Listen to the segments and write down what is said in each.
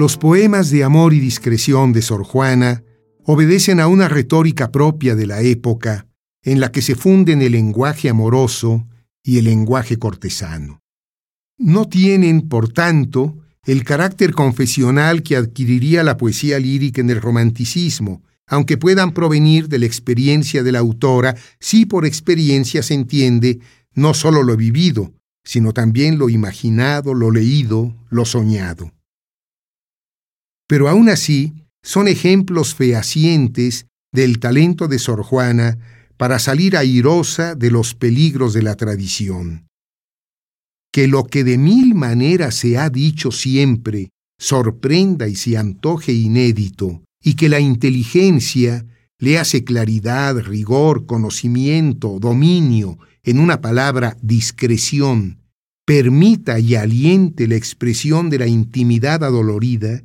Los poemas de amor y discreción de Sor Juana obedecen a una retórica propia de la época en la que se funden el lenguaje amoroso y el lenguaje cortesano. No tienen, por tanto, el carácter confesional que adquiriría la poesía lírica en el romanticismo, aunque puedan provenir de la experiencia de la autora, si por experiencia se entiende no solo lo vivido, sino también lo imaginado, lo leído, lo soñado. Pero aún así, son ejemplos fehacientes del talento de Sor Juana para salir airosa de los peligros de la tradición. Que lo que de mil maneras se ha dicho siempre sorprenda y se antoje inédito, y que la inteligencia le hace claridad, rigor, conocimiento, dominio, en una palabra, discreción, permita y aliente la expresión de la intimidad adolorida,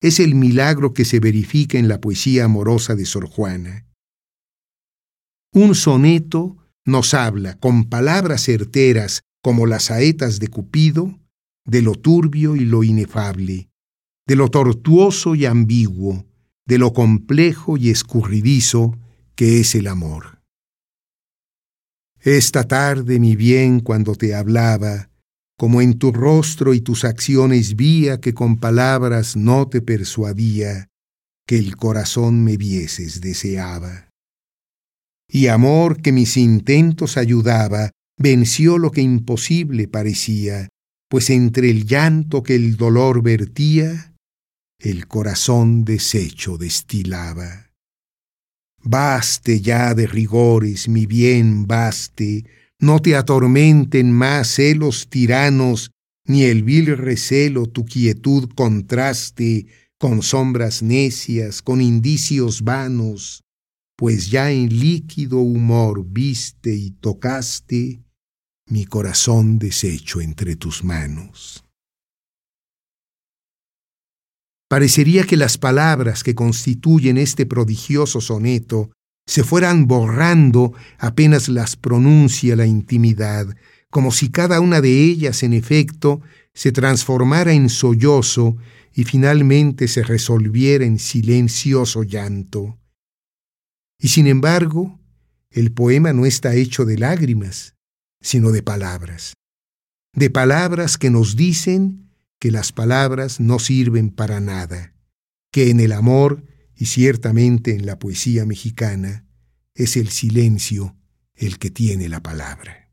es el milagro que se verifica en la poesía amorosa de Sor Juana. Un soneto nos habla con palabras certeras como las saetas de Cupido, de lo turbio y lo inefable, de lo tortuoso y ambiguo, de lo complejo y escurridizo que es el amor. Esta tarde, mi bien, cuando te hablaba, como en tu rostro y tus acciones vía que con palabras no te persuadía, que el corazón me vieses deseaba. Y amor que mis intentos ayudaba, venció lo que imposible parecía, pues entre el llanto que el dolor vertía, el corazón deshecho destilaba. Baste ya de rigores, mi bien, baste, no te atormenten más celos tiranos, ni el vil recelo tu quietud contraste con sombras necias, con indicios vanos, pues ya en líquido humor viste y tocaste mi corazón deshecho entre tus manos. Parecería que las palabras que constituyen este prodigioso soneto se fueran borrando apenas las pronuncia la intimidad, como si cada una de ellas, en efecto, se transformara en sollozo y finalmente se resolviera en silencioso llanto. Y sin embargo, el poema no está hecho de lágrimas, sino de palabras, de palabras que nos dicen que las palabras no sirven para nada, que en el amor y ciertamente en la poesía mexicana, es el silencio el que tiene la palabra.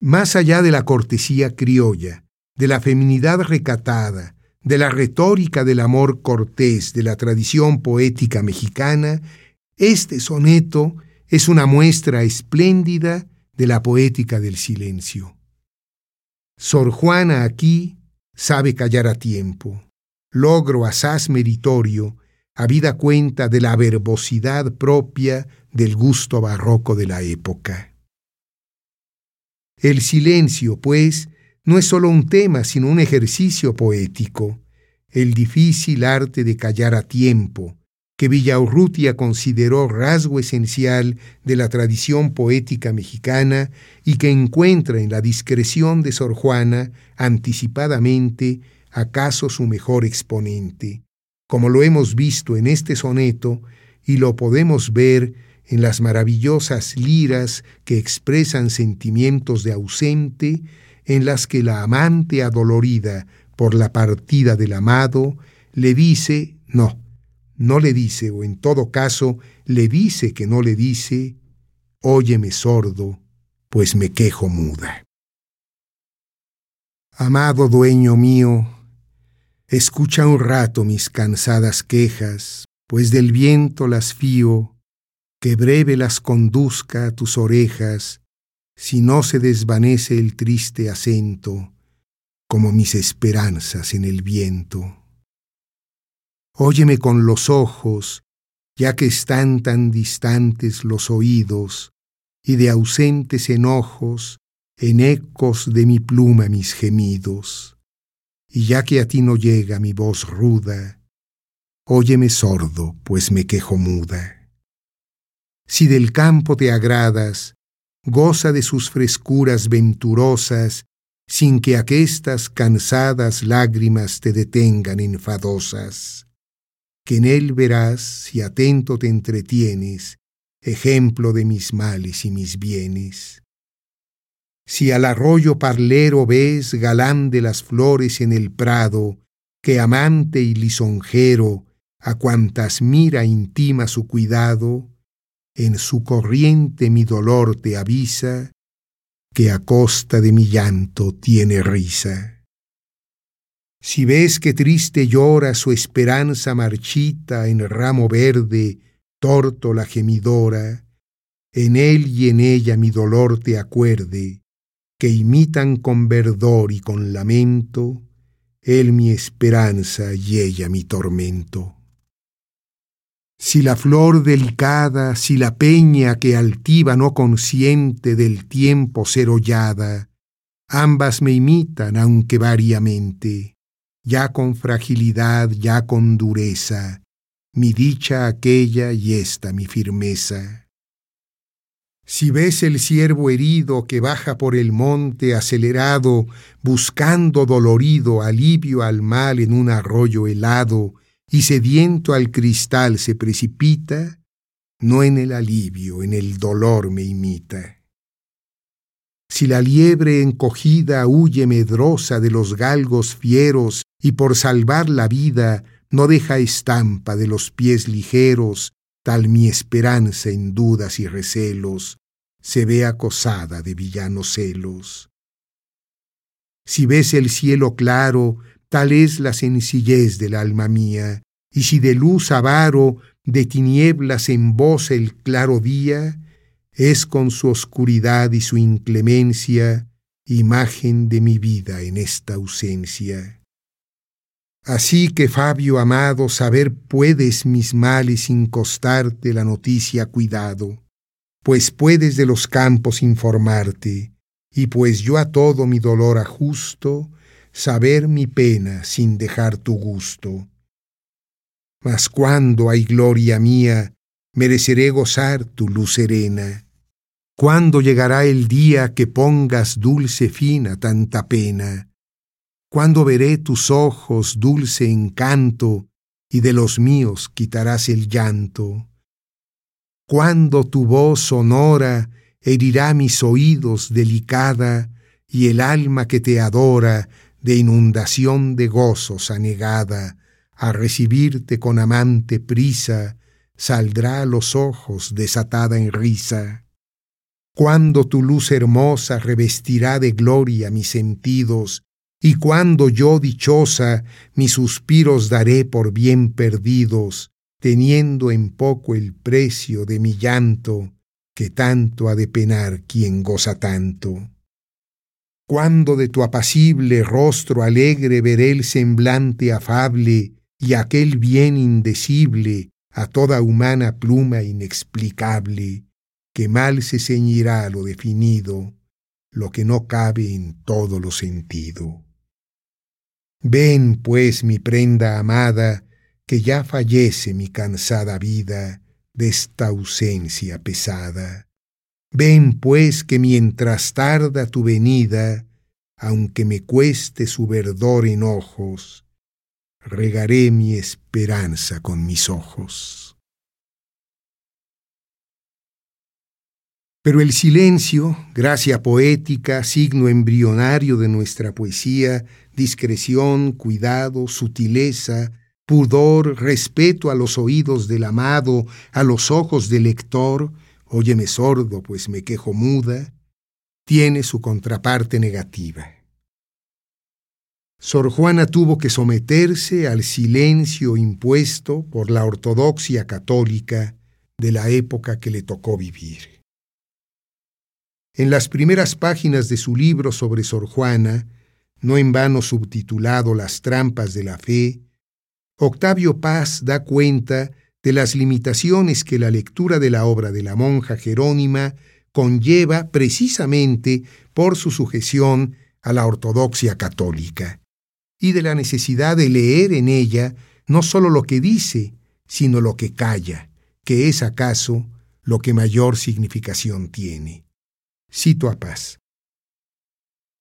Más allá de la cortesía criolla, de la feminidad recatada, de la retórica del amor cortés de la tradición poética mexicana, este soneto es una muestra espléndida de la poética del silencio. Sor Juana aquí sabe callar a tiempo, logro asaz meritorio, habida cuenta de la verbosidad propia del gusto barroco de la época. El silencio, pues, no es sólo un tema, sino un ejercicio poético, el difícil arte de callar a tiempo, que Villaurrutia consideró rasgo esencial de la tradición poética mexicana y que encuentra en la discreción de Sor Juana anticipadamente acaso su mejor exponente, como lo hemos visto en este soneto y lo podemos ver en las maravillosas liras que expresan sentimientos de ausente, en las que la amante adolorida por la partida del amado le dice no, no le dice, o en todo caso le dice que no le dice, óyeme sordo, pues me quejo muda. Amado dueño mío, escucha un rato mis cansadas quejas, pues del viento las fío, que breve las conduzca a tus orejas, si no se desvanece el triste acento, como mis esperanzas en el viento. Óyeme con los ojos, ya que están tan distantes los oídos, y de ausentes enojos, en ecos de mi pluma mis gemidos. Y ya que a ti no llega mi voz ruda, óyeme sordo, pues me quejo muda. Si del campo te agradas, goza de sus frescuras venturosas, sin que aquestas cansadas lágrimas te detengan enfadosas, que en él verás, si atento te entretienes, ejemplo de mis males y mis bienes. Si al arroyo parlero ves galán de las flores en el prado, que amante y lisonjero a cuantas mira intima su cuidado, en su corriente mi dolor te avisa, que a costa de mi llanto tiene risa. Si ves que triste llora su esperanza marchita en ramo verde, torto la gemidora, en él y en ella mi dolor te acuerde, que imitan con verdor y con lamento, él mi esperanza y ella mi tormento si la flor delicada, si la peña que altiva no consciente del tiempo ser hollada, ambas me imitan aunque variamente, ya con fragilidad, ya con dureza, mi dicha aquella y esta mi firmeza. Si ves el ciervo herido que baja por el monte acelerado, buscando dolorido alivio al mal en un arroyo helado, y sediento al cristal se precipita, no en el alivio, en el dolor me imita. Si la liebre encogida huye medrosa de los galgos fieros y por salvar la vida no deja estampa de los pies ligeros, tal mi esperanza en dudas y recelos se ve acosada de villanos celos. Si ves el cielo claro tal es la sencillez del alma mía, y si de luz avaro, de tinieblas en voz el claro día, es con su oscuridad y su inclemencia imagen de mi vida en esta ausencia. Así que, Fabio amado, saber puedes mis males sin costarte la noticia cuidado, pues puedes de los campos informarte, y pues yo a todo mi dolor ajusto, saber mi pena sin dejar tu gusto. Mas cuando hay gloria mía, mereceré gozar tu luz serena. ¿Cuándo llegará el día que pongas dulce fin a tanta pena? ¿Cuándo veré tus ojos dulce encanto y de los míos quitarás el llanto? ¿Cuándo tu voz sonora herirá mis oídos delicada y el alma que te adora de inundación de gozos anegada, a recibirte con amante prisa, saldrá a los ojos desatada en risa. Cuando tu luz hermosa revestirá de gloria mis sentidos, y cuando yo dichosa mis suspiros daré por bien perdidos, teniendo en poco el precio de mi llanto, que tanto ha de penar quien goza tanto cuando de tu apacible rostro alegre veré el semblante afable y aquel bien indecible a toda humana pluma inexplicable, que mal se ceñirá lo definido, lo que no cabe en todo lo sentido. Ven, pues, mi prenda amada, que ya fallece mi cansada vida de esta ausencia pesada Ven pues que mientras tarda tu venida, aunque me cueste su verdor en ojos, regaré mi esperanza con mis ojos. Pero el silencio, gracia poética, signo embrionario de nuestra poesía, discreción, cuidado, sutileza, pudor, respeto a los oídos del amado, a los ojos del lector, óyeme sordo, pues me quejo muda, tiene su contraparte negativa. Sor Juana tuvo que someterse al silencio impuesto por la ortodoxia católica de la época que le tocó vivir. En las primeras páginas de su libro sobre Sor Juana, no en vano subtitulado Las trampas de la fe, Octavio Paz da cuenta de las limitaciones que la lectura de la obra de la monja Jerónima conlleva precisamente por su sujeción a la ortodoxia católica, y de la necesidad de leer en ella no sólo lo que dice, sino lo que calla, que es acaso lo que mayor significación tiene. Cito a Paz.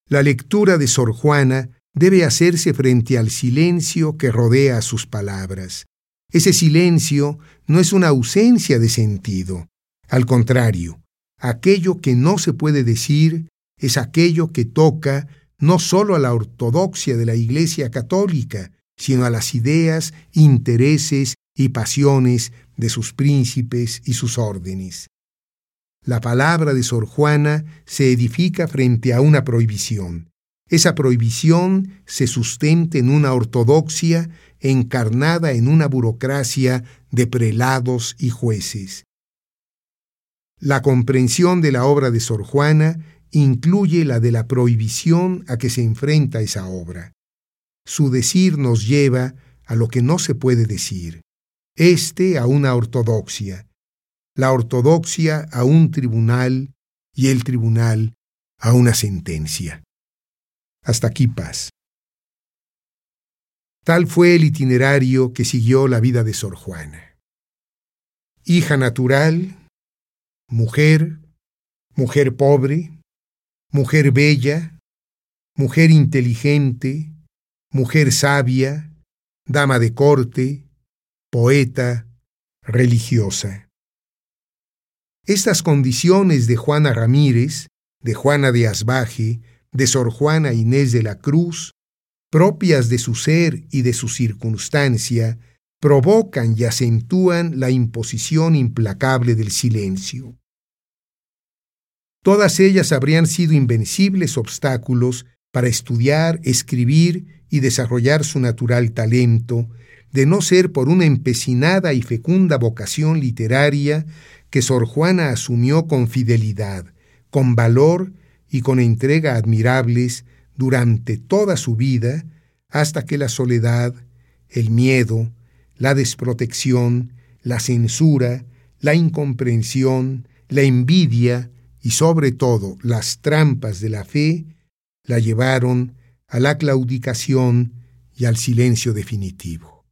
La lectura de Sor Juana debe hacerse frente al silencio que rodea sus palabras. Ese silencio no es una ausencia de sentido. Al contrario, aquello que no se puede decir es aquello que toca no solo a la ortodoxia de la Iglesia católica, sino a las ideas, intereses y pasiones de sus príncipes y sus órdenes. La palabra de Sor Juana se edifica frente a una prohibición. Esa prohibición se sustenta en una ortodoxia encarnada en una burocracia de prelados y jueces. La comprensión de la obra de Sor Juana incluye la de la prohibición a que se enfrenta esa obra. Su decir nos lleva a lo que no se puede decir, este a una ortodoxia, la ortodoxia a un tribunal y el tribunal a una sentencia. Hasta aquí paz. Tal fue el itinerario que siguió la vida de Sor Juana. Hija natural, mujer, mujer pobre, mujer bella, mujer inteligente, mujer sabia, dama de corte, poeta, religiosa. Estas condiciones de Juana Ramírez, de Juana de Asbaje, de Sor Juana Inés de la Cruz, propias de su ser y de su circunstancia, provocan y acentúan la imposición implacable del silencio. Todas ellas habrían sido invencibles obstáculos para estudiar, escribir y desarrollar su natural talento, de no ser por una empecinada y fecunda vocación literaria que Sor Juana asumió con fidelidad, con valor y con entrega admirables durante toda su vida, hasta que la soledad, el miedo, la desprotección, la censura, la incomprensión, la envidia, y sobre todo las trampas de la fe la llevaron a la claudicación y al silencio definitivo.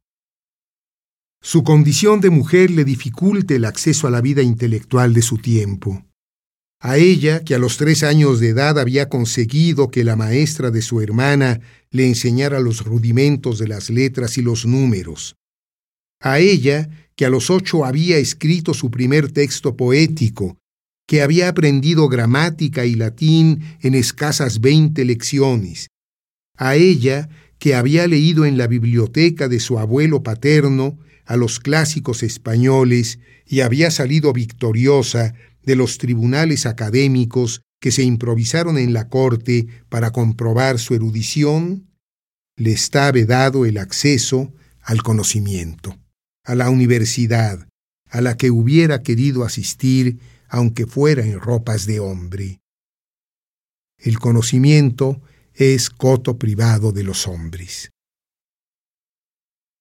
Su condición de mujer le dificulta el acceso a la vida intelectual de su tiempo. A ella, que a los tres años de edad había conseguido que la maestra de su hermana le enseñara los rudimentos de las letras y los números. A ella, que a los ocho había escrito su primer texto poético que había aprendido gramática y latín en escasas veinte lecciones, a ella que había leído en la biblioteca de su abuelo paterno a los clásicos españoles y había salido victoriosa de los tribunales académicos que se improvisaron en la corte para comprobar su erudición, le está vedado el acceso al conocimiento, a la universidad, a la que hubiera querido asistir aunque fuera en ropas de hombre. El conocimiento es coto privado de los hombres.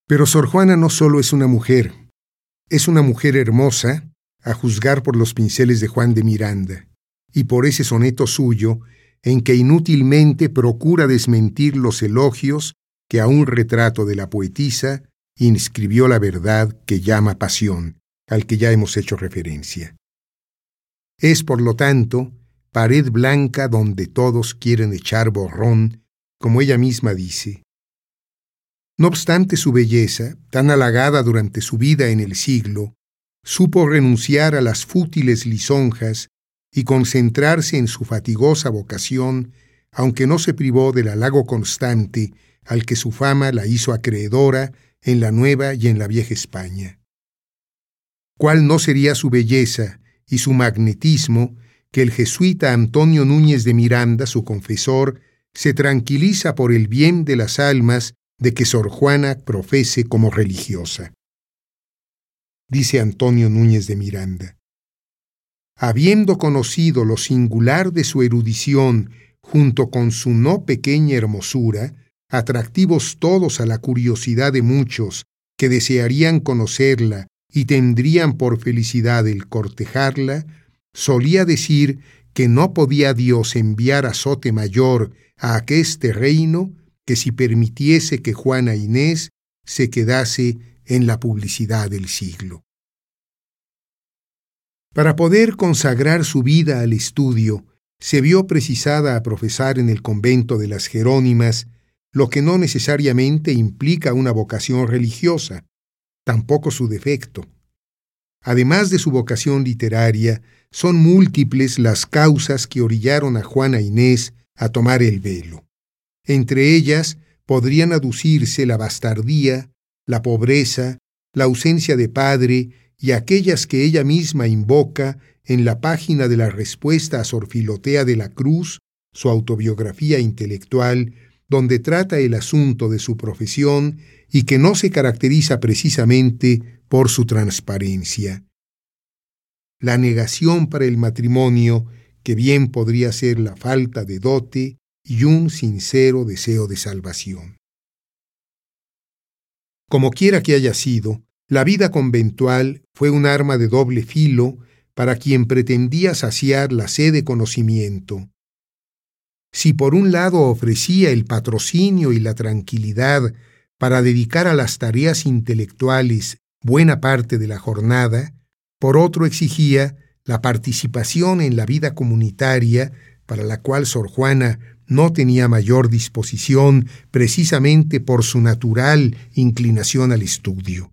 Pero Sor Juana no solo es una mujer, es una mujer hermosa, a juzgar por los pinceles de Juan de Miranda, y por ese soneto suyo en que inútilmente procura desmentir los elogios que a un retrato de la poetisa inscribió la verdad que llama pasión, al que ya hemos hecho referencia. Es, por lo tanto, pared blanca donde todos quieren echar borrón, como ella misma dice. No obstante su belleza, tan halagada durante su vida en el siglo, supo renunciar a las fútiles lisonjas y concentrarse en su fatigosa vocación, aunque no se privó del halago constante al que su fama la hizo acreedora en la Nueva y en la Vieja España. ¿Cuál no sería su belleza y su magnetismo que el jesuita Antonio Núñez de Miranda, su confesor, se tranquiliza por el bien de las almas de que Sor Juana profese como religiosa. Dice Antonio Núñez de Miranda. Habiendo conocido lo singular de su erudición junto con su no pequeña hermosura, atractivos todos a la curiosidad de muchos que desearían conocerla y tendrían por felicidad el cortejarla, solía decir que no podía Dios enviar azote mayor a aqueste reino que si permitiese que Juana Inés se quedase en la publicidad del siglo. Para poder consagrar su vida al estudio se vio precisada a profesar en el convento de las Jerónimas, lo que no necesariamente implica una vocación religiosa, tampoco su defecto. Además de su vocación literaria, son múltiples las causas que orillaron a Juana Inés a tomar el velo. Entre ellas podrían aducirse la bastardía, la pobreza, la ausencia de padre y aquellas que ella misma invoca en la página de la respuesta a Sor Filotea de la Cruz, su autobiografía intelectual, donde trata el asunto de su profesión y que no se caracteriza precisamente por su transparencia. La negación para el matrimonio, que bien podría ser la falta de dote y un sincero deseo de salvación. Como quiera que haya sido, la vida conventual fue un arma de doble filo para quien pretendía saciar la sed de conocimiento. Si por un lado ofrecía el patrocinio y la tranquilidad para dedicar a las tareas intelectuales buena parte de la jornada, por otro exigía la participación en la vida comunitaria para la cual Sor Juana no tenía mayor disposición precisamente por su natural inclinación al estudio.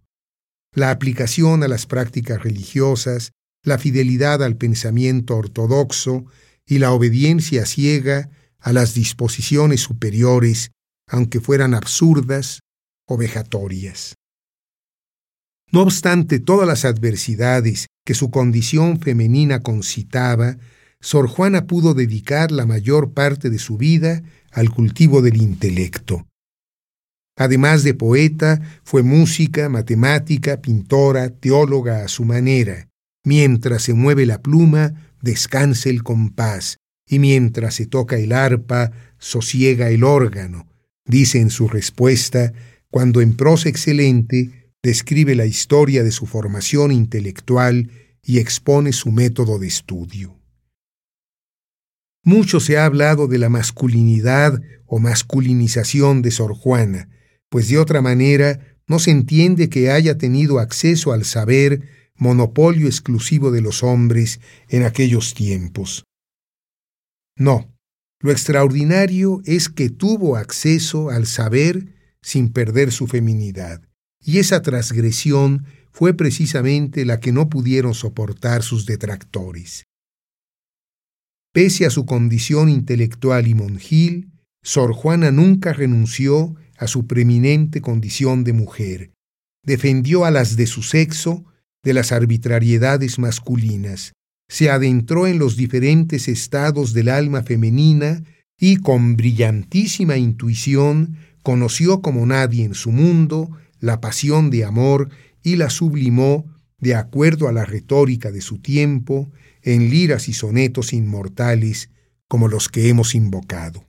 La aplicación a las prácticas religiosas la fidelidad al pensamiento ortodoxo y la obediencia ciega a las disposiciones superiores, aunque fueran absurdas o vejatorias. No obstante todas las adversidades que su condición femenina concitaba, Sor Juana pudo dedicar la mayor parte de su vida al cultivo del intelecto. Además de poeta, fue música, matemática, pintora, teóloga a su manera, Mientras se mueve la pluma, descanse el compás, y mientras se toca el arpa, sosiega el órgano, dice en su respuesta, cuando en prosa excelente describe la historia de su formación intelectual y expone su método de estudio. Mucho se ha hablado de la masculinidad o masculinización de Sor Juana, pues de otra manera no se entiende que haya tenido acceso al saber monopolio exclusivo de los hombres en aquellos tiempos. No, lo extraordinario es que tuvo acceso al saber sin perder su feminidad, y esa transgresión fue precisamente la que no pudieron soportar sus detractores. Pese a su condición intelectual y monjil, Sor Juana nunca renunció a su preeminente condición de mujer, defendió a las de su sexo de las arbitrariedades masculinas, se adentró en los diferentes estados del alma femenina y con brillantísima intuición conoció como nadie en su mundo la pasión de amor y la sublimó de acuerdo a la retórica de su tiempo en liras y sonetos inmortales como los que hemos invocado.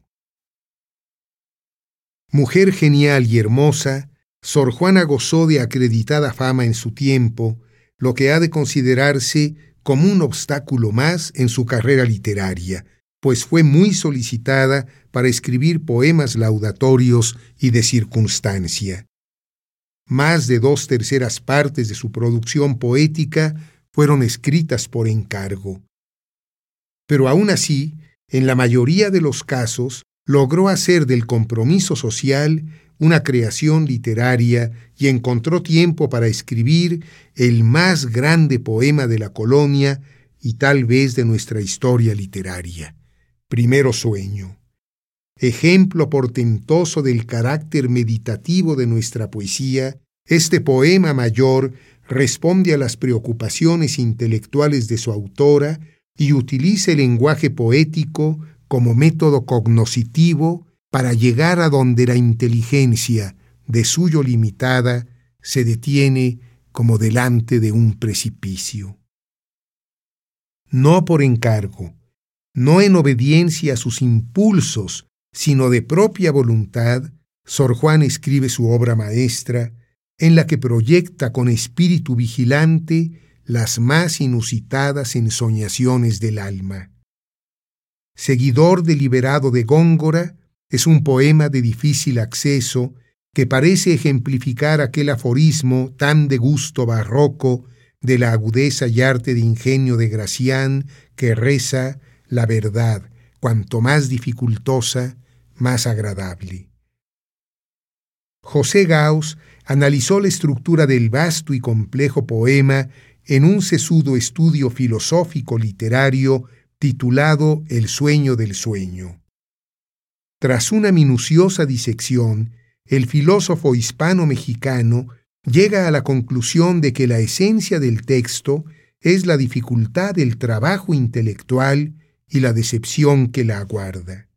Mujer genial y hermosa, Sor Juana gozó de acreditada fama en su tiempo, lo que ha de considerarse como un obstáculo más en su carrera literaria, pues fue muy solicitada para escribir poemas laudatorios y de circunstancia. Más de dos terceras partes de su producción poética fueron escritas por encargo. Pero aún así, en la mayoría de los casos, logró hacer del compromiso social una creación literaria y encontró tiempo para escribir el más grande poema de la colonia y tal vez de nuestra historia literaria, Primero Sueño. Ejemplo portentoso del carácter meditativo de nuestra poesía, este poema mayor responde a las preocupaciones intelectuales de su autora y utiliza el lenguaje poético como método cognoscitivo para llegar a donde la inteligencia, de suyo limitada, se detiene como delante de un precipicio. No por encargo, no en obediencia a sus impulsos, sino de propia voluntad, Sor Juan escribe su obra maestra, en la que proyecta con espíritu vigilante las más inusitadas ensoñaciones del alma. Seguidor deliberado de Góngora, es un poema de difícil acceso que parece ejemplificar aquel aforismo tan de gusto barroco de la agudeza y arte de ingenio de Gracián que reza la verdad, cuanto más dificultosa, más agradable. José Gauss analizó la estructura del vasto y complejo poema en un sesudo estudio filosófico literario titulado El sueño del sueño. Tras una minuciosa disección, el filósofo hispano-mexicano llega a la conclusión de que la esencia del texto es la dificultad del trabajo intelectual y la decepción que la aguarda.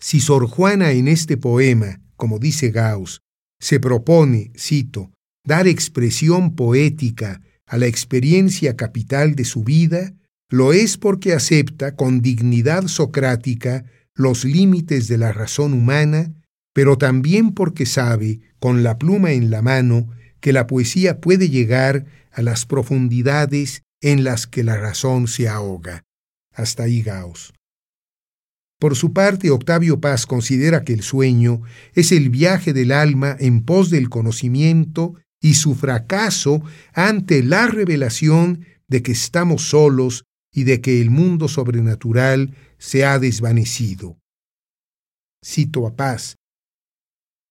Si Sor Juana en este poema, como dice Gauss, se propone, cito, dar expresión poética a la experiencia capital de su vida, lo es porque acepta con dignidad socrática los límites de la razón humana, pero también porque sabe, con la pluma en la mano, que la poesía puede llegar a las profundidades en las que la razón se ahoga. Hasta ahí Gauss. Por su parte, Octavio Paz considera que el sueño es el viaje del alma en pos del conocimiento y su fracaso ante la revelación de que estamos solos y de que el mundo sobrenatural se ha desvanecido. Cito a Paz.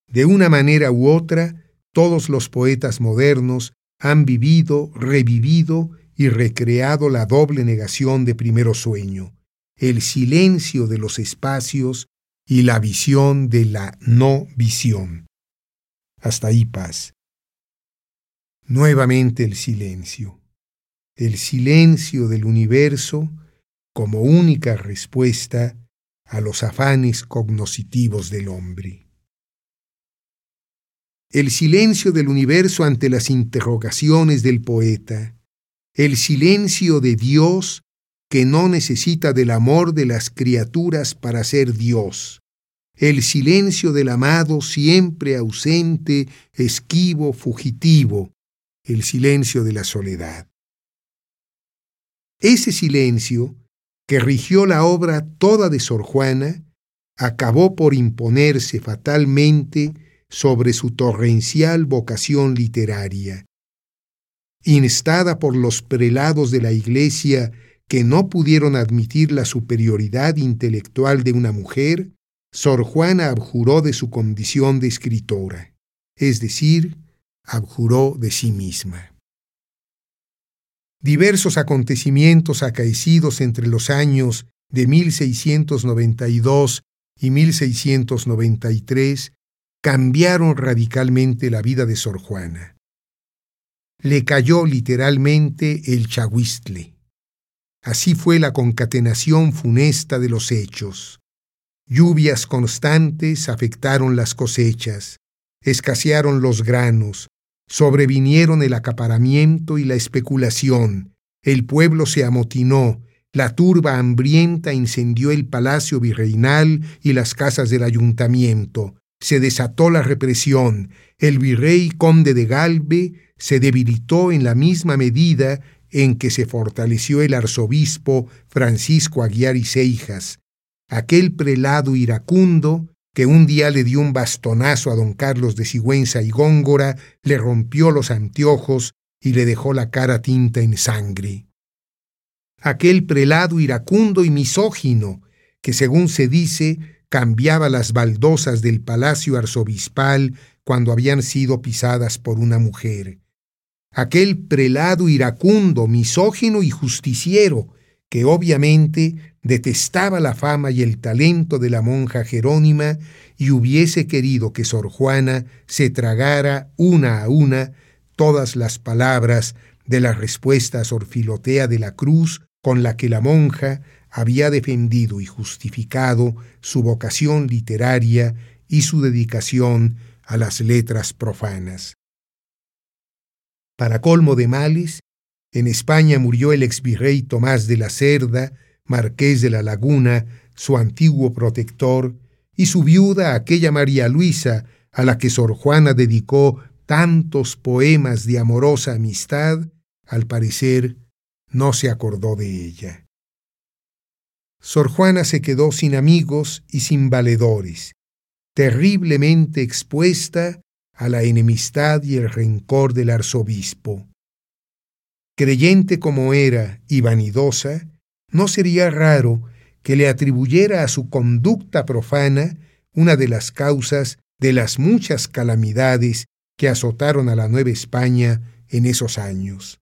De una manera u otra, todos los poetas modernos han vivido, revivido y recreado la doble negación de primero sueño el silencio de los espacios y la visión de la no visión. Hasta ahí paz. Nuevamente el silencio, el silencio del universo como única respuesta a los afanes cognoscitivos del hombre. El silencio del universo ante las interrogaciones del poeta, el silencio de Dios que no necesita del amor de las criaturas para ser Dios, el silencio del amado siempre ausente, esquivo, fugitivo, el silencio de la soledad. Ese silencio, que rigió la obra toda de Sor Juana, acabó por imponerse fatalmente sobre su torrencial vocación literaria. Instada por los prelados de la Iglesia que no pudieron admitir la superioridad intelectual de una mujer, Sor Juana abjuró de su condición de escritora, es decir, abjuró de sí misma. Diversos acontecimientos acaecidos entre los años de 1692 y 1693 cambiaron radicalmente la vida de Sor Juana. Le cayó literalmente el chahuistle Así fue la concatenación funesta de los hechos. Lluvias constantes afectaron las cosechas, escasearon los granos, sobrevinieron el acaparamiento y la especulación, el pueblo se amotinó, la turba hambrienta incendió el palacio virreinal y las casas del ayuntamiento, se desató la represión, el virrey conde de Galve se debilitó en la misma medida en que se fortaleció el arzobispo Francisco Aguiar y Seijas, aquel prelado iracundo que un día le dio un bastonazo a don Carlos de Sigüenza y Góngora, le rompió los anteojos y le dejó la cara tinta en sangre. Aquel prelado iracundo y misógino, que según se dice, cambiaba las baldosas del palacio arzobispal cuando habían sido pisadas por una mujer aquel prelado iracundo, misógino y justiciero, que obviamente detestaba la fama y el talento de la monja Jerónima y hubiese querido que Sor Juana se tragara una a una todas las palabras de la respuesta a Sor Filotea de la Cruz con la que la monja había defendido y justificado su vocación literaria y su dedicación a las letras profanas. Para colmo de males, en España murió el exvirrey Tomás de la Cerda, marqués de la Laguna, su antiguo protector, y su viuda, aquella María Luisa, a la que Sor Juana dedicó tantos poemas de amorosa amistad, al parecer no se acordó de ella. Sor Juana se quedó sin amigos y sin valedores, terriblemente expuesta a la enemistad y el rencor del arzobispo. Creyente como era y vanidosa, no sería raro que le atribuyera a su conducta profana una de las causas de las muchas calamidades que azotaron a la Nueva España en esos años.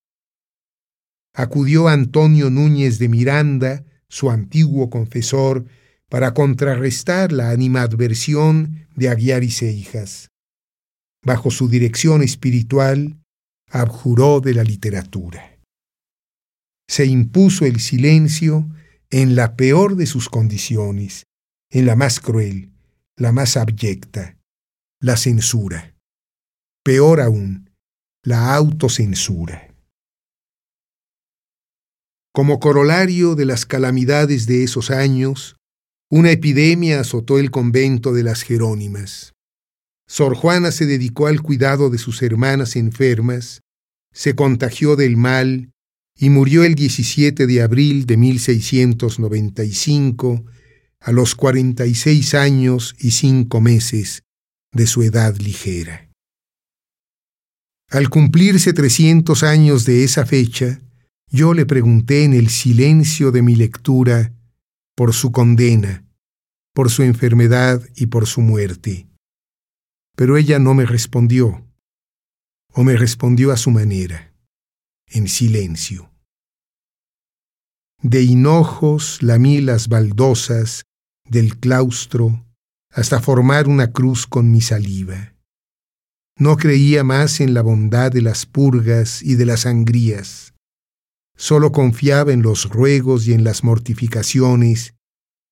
Acudió Antonio Núñez de Miranda, su antiguo confesor, para contrarrestar la animadversión de Aguiar y Seijas. Bajo su dirección espiritual, abjuró de la literatura. Se impuso el silencio en la peor de sus condiciones, en la más cruel, la más abyecta, la censura. Peor aún, la autocensura. Como corolario de las calamidades de esos años, una epidemia azotó el convento de las Jerónimas. Sor Juana se dedicó al cuidado de sus hermanas enfermas, se contagió del mal y murió el 17 de abril de 1695 a los 46 años y cinco meses de su edad ligera. Al cumplirse 300 años de esa fecha, yo le pregunté en el silencio de mi lectura por su condena, por su enfermedad y por su muerte. Pero ella no me respondió, o me respondió a su manera, en silencio. De hinojos lamí las baldosas del claustro hasta formar una cruz con mi saliva. No creía más en la bondad de las purgas y de las sangrías. Solo confiaba en los ruegos y en las mortificaciones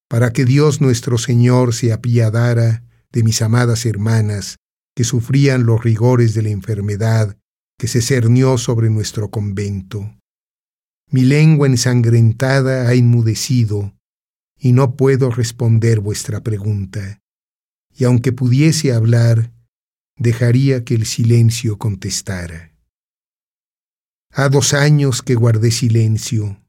para que Dios nuestro Señor se apiadara de mis amadas hermanas que sufrían los rigores de la enfermedad que se cernió sobre nuestro convento. Mi lengua ensangrentada ha enmudecido y no puedo responder vuestra pregunta. Y aunque pudiese hablar, dejaría que el silencio contestara. Ha dos años que guardé silencio,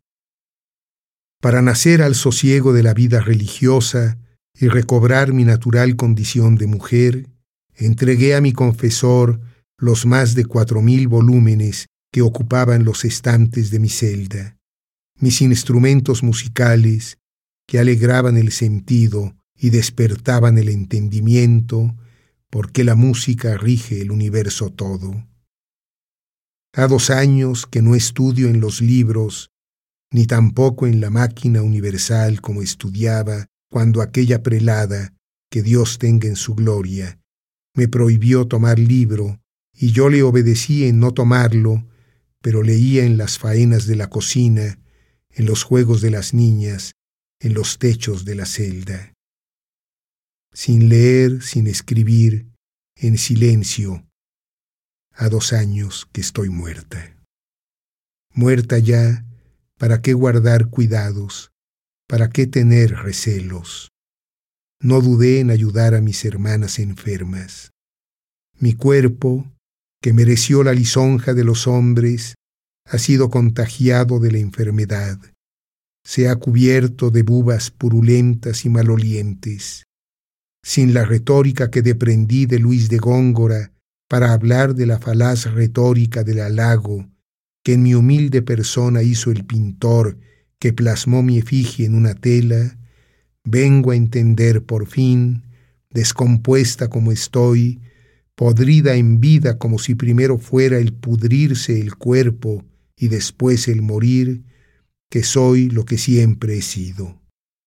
para nacer al sosiego de la vida religiosa y recobrar mi natural condición de mujer, entregué a mi confesor los más de cuatro mil volúmenes que ocupaban los estantes de mi celda, mis instrumentos musicales que alegraban el sentido y despertaban el entendimiento, porque la música rige el universo todo. Ha dos años que no estudio en los libros, ni tampoco en la máquina universal como estudiaba cuando aquella prelada, que Dios tenga en su gloria, me prohibió tomar libro, y yo le obedecí en no tomarlo, pero leía en las faenas de la cocina, en los juegos de las niñas, en los techos de la celda. Sin leer, sin escribir, en silencio, a dos años que estoy muerta. Muerta ya, ¿para qué guardar cuidados? ¿Para qué tener recelos? No dudé en ayudar a mis hermanas enfermas. Mi cuerpo, que mereció la lisonja de los hombres, ha sido contagiado de la enfermedad. Se ha cubierto de bubas purulentas y malolientes. Sin la retórica que deprendí de Luis de Góngora para hablar de la falaz retórica del halago que en mi humilde persona hizo el pintor que plasmó mi efigie en una tela, vengo a entender por fin, descompuesta como estoy, podrida en vida como si primero fuera el pudrirse el cuerpo y después el morir, que soy lo que siempre he sido,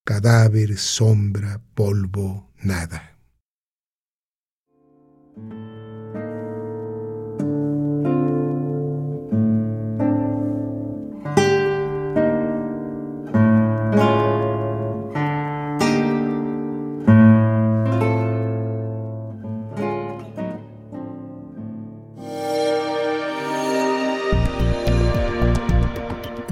cadáver, sombra, polvo, nada.